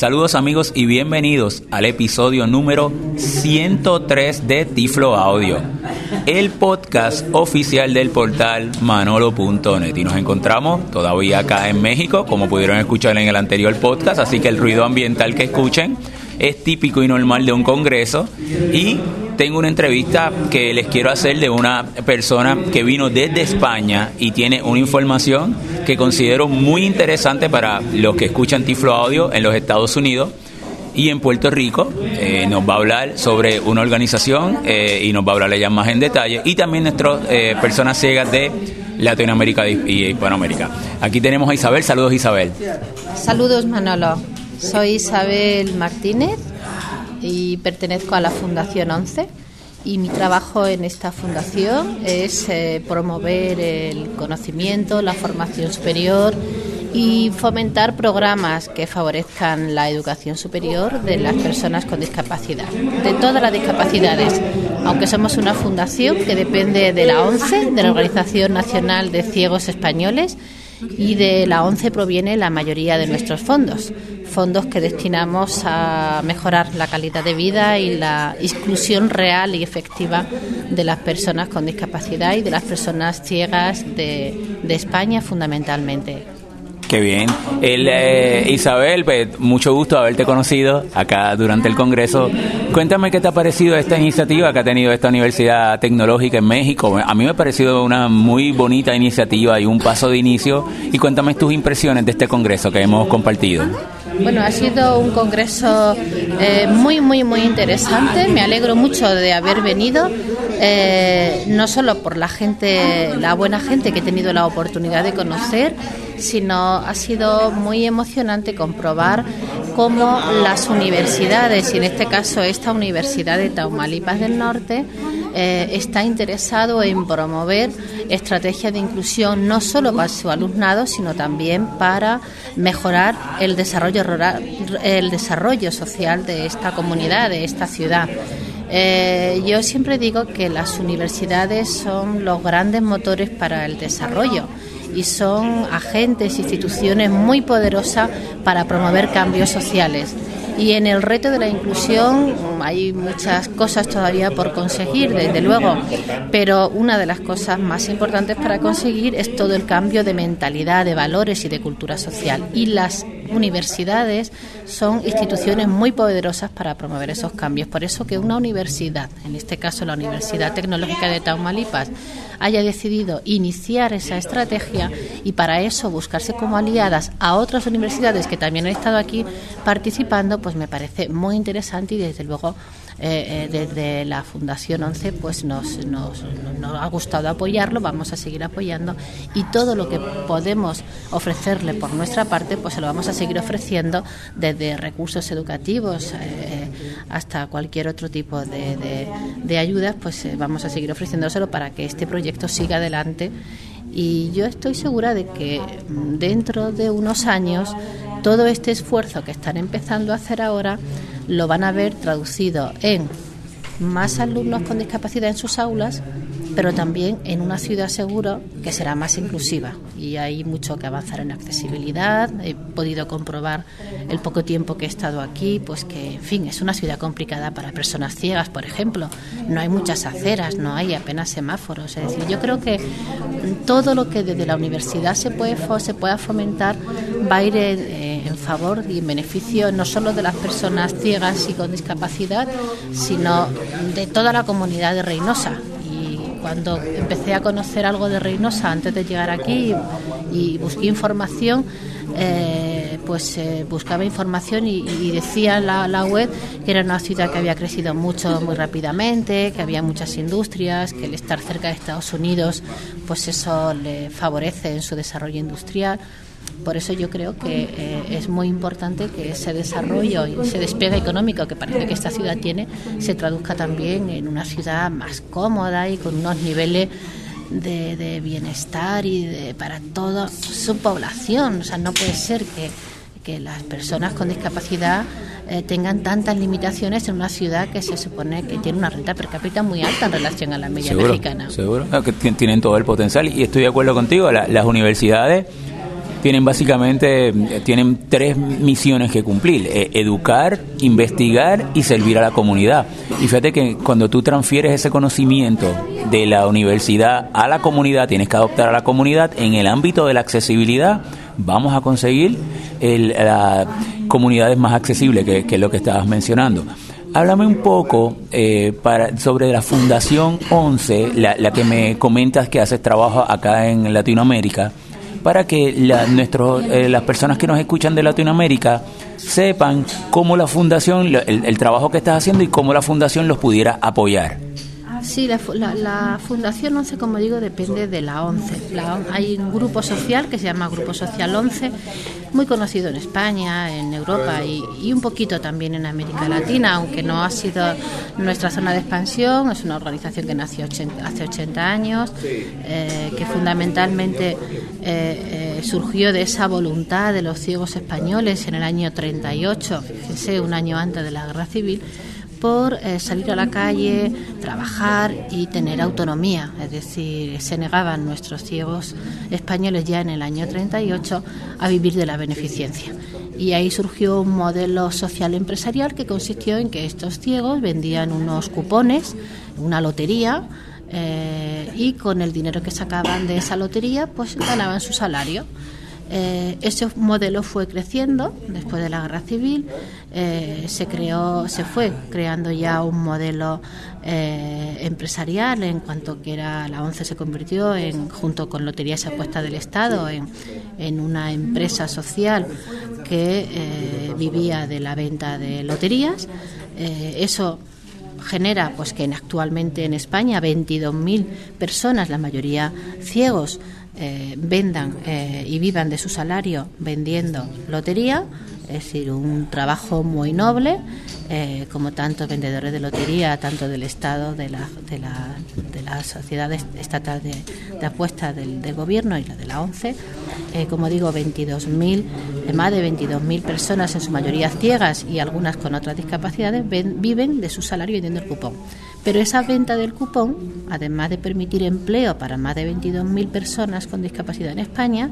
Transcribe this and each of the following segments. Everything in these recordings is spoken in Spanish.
Saludos amigos y bienvenidos al episodio número 103 de Tiflo Audio, el podcast oficial del portal manolo.net. Y nos encontramos todavía acá en México, como pudieron escuchar en el anterior podcast, así que el ruido ambiental que escuchen es típico y normal de un congreso. Y tengo una entrevista que les quiero hacer de una persona que vino desde España y tiene una información que considero muy interesante para los que escuchan Tiflo Audio en los Estados Unidos y en Puerto Rico. Eh, nos va a hablar sobre una organización eh, y nos va a hablar ya más en detalle y también nuestras eh, personas ciegas de Latinoamérica y Hispanoamérica. Aquí tenemos a Isabel. Saludos Isabel. Saludos Manolo. Soy Isabel Martínez y pertenezco a la Fundación 11 y mi trabajo en esta fundación es eh, promover el conocimiento, la formación superior y fomentar programas que favorezcan la educación superior de las personas con discapacidad, de todas las discapacidades. Aunque somos una fundación que depende de la ONCE, de la Organización Nacional de Ciegos Españoles, y de la ONCE proviene la mayoría de nuestros fondos, fondos que destinamos a mejorar la calidad de vida y la inclusión real y efectiva de las personas con discapacidad y de las personas ciegas de, de España fundamentalmente. Qué bien. El, eh, Isabel, pues, mucho gusto haberte conocido acá durante el Congreso. Cuéntame qué te ha parecido esta iniciativa que ha tenido esta Universidad Tecnológica en México. A mí me ha parecido una muy bonita iniciativa y un paso de inicio. Y cuéntame tus impresiones de este Congreso que hemos compartido. Bueno, ha sido un congreso eh, muy, muy, muy interesante. Me alegro mucho de haber venido, eh, no solo por la gente, la buena gente que he tenido la oportunidad de conocer, sino ha sido muy emocionante comprobar cómo las universidades, y en este caso esta Universidad de Taumalipas del Norte, eh, está interesado en promover estrategias de inclusión no solo para su alumnado, sino también para mejorar el desarrollo rural, el desarrollo social de esta comunidad, de esta ciudad. Eh, yo siempre digo que las universidades son los grandes motores para el desarrollo y son agentes, instituciones muy poderosas para promover cambios sociales. Y en el reto de la inclusión hay muchas cosas todavía por conseguir, desde luego, pero una de las cosas más importantes para conseguir es todo el cambio de mentalidad, de valores y de cultura social. Y las universidades son instituciones muy poderosas para promover esos cambios. Por eso que una universidad, en este caso la Universidad Tecnológica de Taumalipas, haya decidido iniciar esa estrategia y para eso buscarse como aliadas a otras universidades que también han estado aquí participando, pues me parece muy interesante y desde luego eh, eh, desde la Fundación 11 pues nos, nos, nos, ha gustado apoyarlo, vamos a seguir apoyando y todo lo que podemos ofrecerle por nuestra parte pues se lo vamos a seguir ofreciendo desde recursos educativos eh, hasta cualquier otro tipo de, de, ayudas pues vamos a seguir ofreciéndoselo para que este proyecto siga adelante. Y yo estoy segura de que mm, dentro de unos años todo este esfuerzo que están empezando a hacer ahora lo van a ver traducido en más alumnos con discapacidad en sus aulas, pero también en una ciudad seguro que será más inclusiva. Y hay mucho que avanzar en accesibilidad. He podido comprobar el poco tiempo que he estado aquí, pues que, en fin, es una ciudad complicada para personas ciegas, por ejemplo. No hay muchas aceras, no hay apenas semáforos. Es decir, yo creo que todo lo que desde la universidad se, puede, se pueda fomentar va a ir eh, en favor y en beneficio no solo de las personas ciegas y con discapacidad, sino de toda la comunidad de Reynosa. Cuando empecé a conocer algo de Reynosa antes de llegar aquí y busqué información, eh, pues eh, buscaba información y, y decía la, la, web que era una ciudad que había crecido mucho muy rápidamente, que había muchas industrias, que el estar cerca de Estados Unidos, pues eso le favorece en su desarrollo industrial. Por eso yo creo que eh, es muy importante que ese desarrollo y ese despegue económico que parece que esta ciudad tiene se traduzca también en una ciudad más cómoda y con unos niveles de, de bienestar y de, para toda su población. O sea, no puede ser que, que las personas con discapacidad eh, tengan tantas limitaciones en una ciudad que se supone que tiene una renta per cápita muy alta en relación a la media seguro, mexicana. Seguro, que tienen todo el potencial y estoy de acuerdo contigo. La, las universidades tienen básicamente tienen tres misiones que cumplir, eh, educar, investigar y servir a la comunidad. Y fíjate que cuando tú transfieres ese conocimiento de la universidad a la comunidad, tienes que adoptar a la comunidad en el ámbito de la accesibilidad, vamos a conseguir el, comunidades más accesibles, que, que es lo que estabas mencionando. Háblame un poco eh, para, sobre la Fundación 11, la, la, que me comentas que haces trabajo acá en Latinoamérica, para que la, nuestros, eh, las personas que nos escuchan de Latinoamérica sepan cómo la Fundación, el, el trabajo que estás haciendo y cómo la Fundación los pudiera apoyar. Sí, la, la, Fundación 11, como digo, depende de la 11. hay un grupo social que se llama Grupo Social 11, muy conocido en España, en Europa y, un poquito también en América Latina, aunque no ha sido nuestra zona de expansión. Es una organización que nació hace 80 años, eh, que fundamentalmente eh, eh, surgió de esa voluntad de los ciegos españoles en el año 38, fíjense, un año antes de la Guerra Civil por eh, salir a la calle, trabajar y tener autonomía. Es decir, se negaban nuestros ciegos españoles ya en el año 38 a vivir de la beneficencia. Y ahí surgió un modelo social empresarial que consistió en que estos ciegos vendían unos cupones, una lotería, eh, y con el dinero que sacaban de esa lotería, pues ganaban su salario. Eh, ese modelo fue creciendo después de la guerra civil, eh, se creó, se fue creando ya un modelo eh, empresarial en cuanto que era la ONCE se convirtió en junto con Loterías y Apuestas del Estado en, una empresa social que vivía de la venta de loterías. eso genera pues que actualmente en España 22.000 personas, la mayoría ciegos, eh, vendan eh, y vivan de su salario vendiendo lotería, es decir, un trabajo muy noble, eh, como tantos vendedores de lotería, tanto del Estado, de la, de la, de la Sociedad Estatal de, Apuestas del, Gobierno y la de la ONCE. como digo, 22.000, más de 22.000 personas, en su mayoría ciegas y algunas con otras discapacidades, viven de su salario vendiendo el cupón. Pero esa venta del cupón, además de permitir empleo para más de 22.000 personas con discapacidad en España,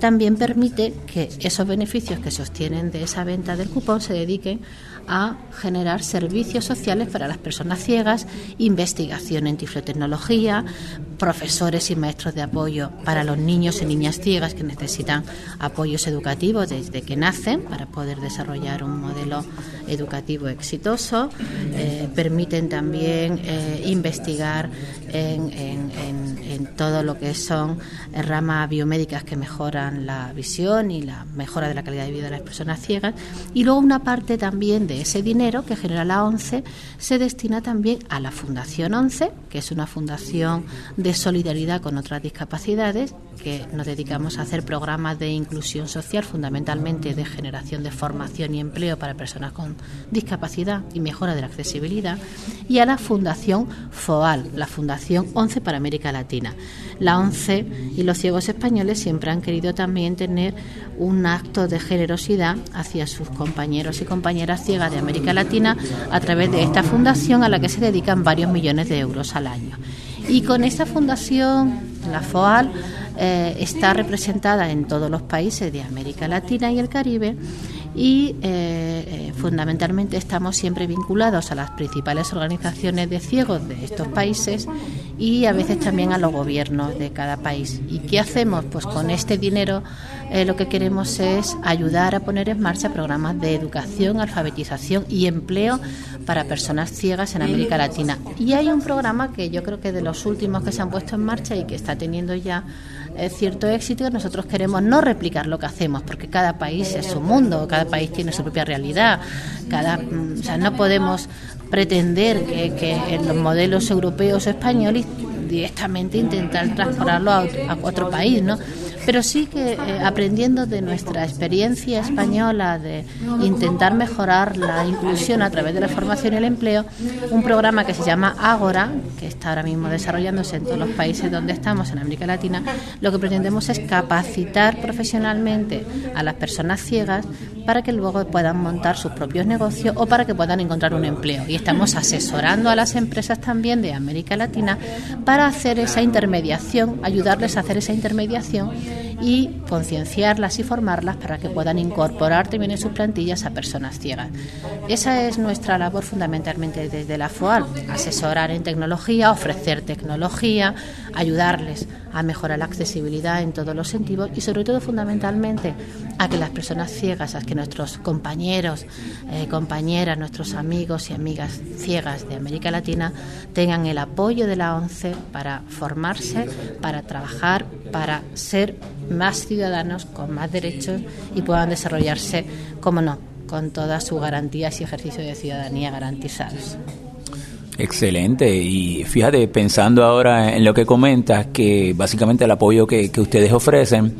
también permite que esos beneficios que se obtienen de esa venta del cupón se dediquen a generar servicios sociales para las personas ciegas, investigación en tiflotecnología, profesores y maestros de apoyo para los niños y niñas ciegas que necesitan apoyos educativos desde que nacen para poder desarrollar un modelo educativo exitoso. Eh, permiten también eh, investigar en, en, todo lo que son ramas biomédicas que mejoran la visión y la mejora de la calidad de vida de las personas ciegas. Y luego una parte también de ese dinero que genera la ONCE se destina también a la Fundación ONCE, que es una fundación de solidaridad con otras discapacidades, que nos dedicamos a hacer programas de inclusión social, fundamentalmente de generación de formación y empleo para personas con discapacidad y mejora de la accesibilidad, y a la Fundación FOAL, la Fundación ONCE para América Latina. La ONCE y los ciegos españoles siempre han querido también tener un acto de generosidad hacia sus compañeros y compañeras ciegas de América Latina a través de esta fundación a la que se dedican varios millones de euros al año. Y con esta fundación, la FOAL, eh, está representada en todos los países de América Latina y el Caribe y eh, eh, fundamentalmente estamos siempre vinculados a las principales organizaciones de ciegos de estos países y a veces también a los gobiernos de cada país. ¿Y qué hacemos? Pues con este dinero eh, lo que queremos es ayudar a poner en marcha programas de educación, alfabetización y empleo para personas ciegas en América Latina. Y hay un programa que yo creo que de los últimos que se han puesto en marcha y que está teniendo ya cierto éxito, nosotros queremos no replicar lo que hacemos, porque cada país es su mundo, cada país tiene su propia realidad, cada, mm, o sea, no podemos pretender que, que en los modelos europeos o españoles directamente intentar transformarlo a, a otro país, ¿no? Pero sí que eh, aprendiendo de nuestra experiencia española de intentar mejorar la inclusión a través de la formación y el empleo, un programa que se llama Ágora, que está ahora mismo desarrollándose en todos los países donde estamos, en América Latina, lo que pretendemos es capacitar profesionalmente a las personas ciegas para que luego puedan montar sus propios negocios o para que puedan encontrar un empleo. Y estamos asesorando a las empresas también de América Latina para hacer esa intermediación, ayudarles a hacer esa intermediación y concienciarlas y formarlas para que puedan incorporar también en sus plantillas a personas ciegas. Esa es nuestra labor fundamentalmente desde la FOAL, asesorar en tecnología, ofrecer tecnología, ayudarles a mejorar la accesibilidad en todos los sentidos y sobre todo fundamentalmente a que las personas ciegas, a que nuestros compañeros, eh, compañeras, nuestros amigos y amigas ciegas de América Latina tengan el apoyo de la ONCE para formarse, para trabajar, para ser más ciudadanos con más derechos y puedan desarrollarse, como no, con todas sus garantías y ejercicio de ciudadanía garantizados. Excelente. Y fíjate, pensando ahora en lo que comentas, que básicamente el apoyo que, ustedes ofrecen,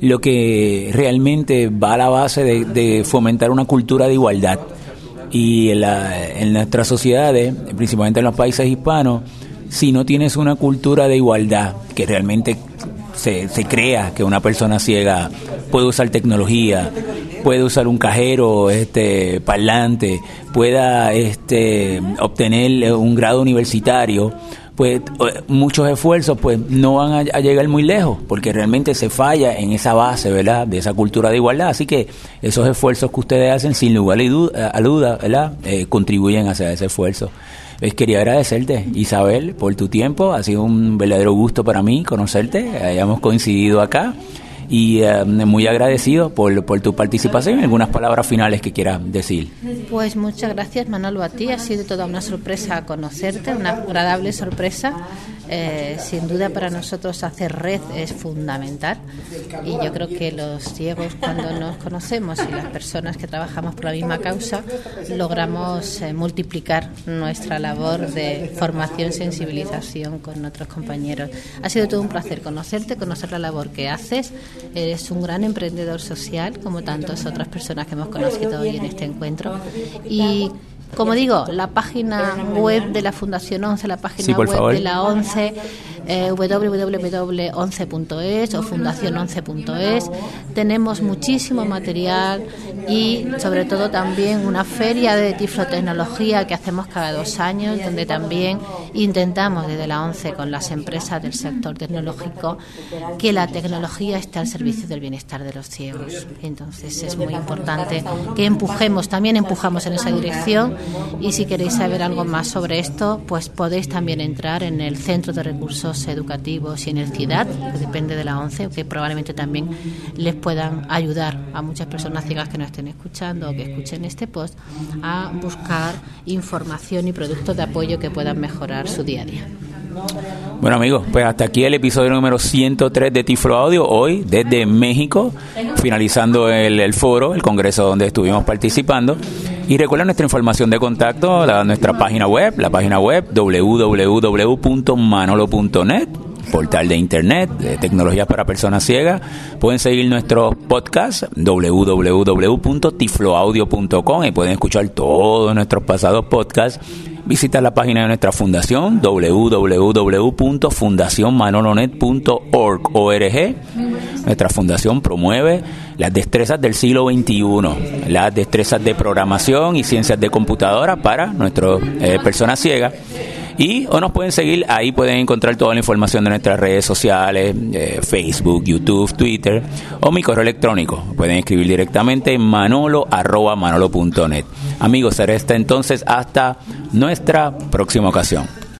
lo que realmente va a la base de, fomentar una cultura de igualdad. Y en, la, en nuestras sociedades, principalmente en los países hispanos, si no tienes una cultura de igualdad, que realmente se, se crea que una persona ciega puede usar tecnología, puede usar un cajero este parlante, pueda este obtener un grado universitario, pues eh, muchos esfuerzos pues no van a, llegar muy lejos porque realmente se falla en esa base, ¿verdad? De esa cultura de igualdad. Así que esos esfuerzos que ustedes hacen sin lugar a duda, ¿verdad? Eh, contribuyen hacia ese esfuerzo. Les quería agradecerte, Isabel, por tu tiempo. Ha sido un verdadero gusto para mí conocerte. Hayamos coincidido acá y eh, muy agradecido por, por tu participación. ¿Algunas palabras finales que quieras decir? Pues muchas gracias, Manolo, a ti. Ha sido toda una sorpresa conocerte, una agradable sorpresa. Eh, sin duda para nosotros hacer red es fundamental y yo creo que los ciegos cuando nos conocemos y las personas que trabajamos por la misma causa logramos eh, multiplicar nuestra labor de formación, sensibilización con otros compañeros. Ha sido todo un placer conocerte, conocer la labor que haces. Eres un gran emprendedor social como tantas otras personas que hemos conocido hoy en este encuentro y como digo, la página web de la Fundación 11, la página web de la 11 eh, www.11.es o fundación11.es. Tenemos muchísimo material y sobre todo también una feria de tiflotecnología que hacemos cada dos años, donde también intentamos desde la 11 con las empresas del sector tecnológico que la tecnología esté al servicio del bienestar de los ciegos. Entonces es muy importante que empujemos, también empujamos en esa dirección y si queréis saber algo más sobre esto, pues podéis también entrar en el Centro de Recursos educativos y en el CIDAD, que depende de la ONCE, que probablemente también les puedan ayudar a muchas personas ciegas que nos estén escuchando o que escuchen este post a buscar información y productos de apoyo que puedan mejorar su día a día. Bueno amigos, pues hasta aquí el episodio número 103 de Tiflo Audio, hoy desde México, finalizando el, el foro, el congreso donde estuvimos participando. Y recuerda nuestra información de contacto, la, nuestra página web, la página web www.manolo.net portal de internet de tecnologías para personas ciegas. Pueden seguir nuestros podcasts www.tifloaudio.com y pueden escuchar todos nuestros pasados podcasts. Visita la página de nuestra fundación www.fundacionmanolonet.org. Nuestra fundación promueve las destrezas del siglo XXI, las destrezas de programación y ciencias de computadora para nuestras eh, personas ciegas. Y o nos pueden seguir, ahí pueden encontrar toda la información de nuestras redes sociales, eh, Facebook, YouTube, Twitter o mi correo electrónico. Pueden escribir directamente en manolo manolo.net. Amigos, será esta entonces hasta nuestra próxima ocasión.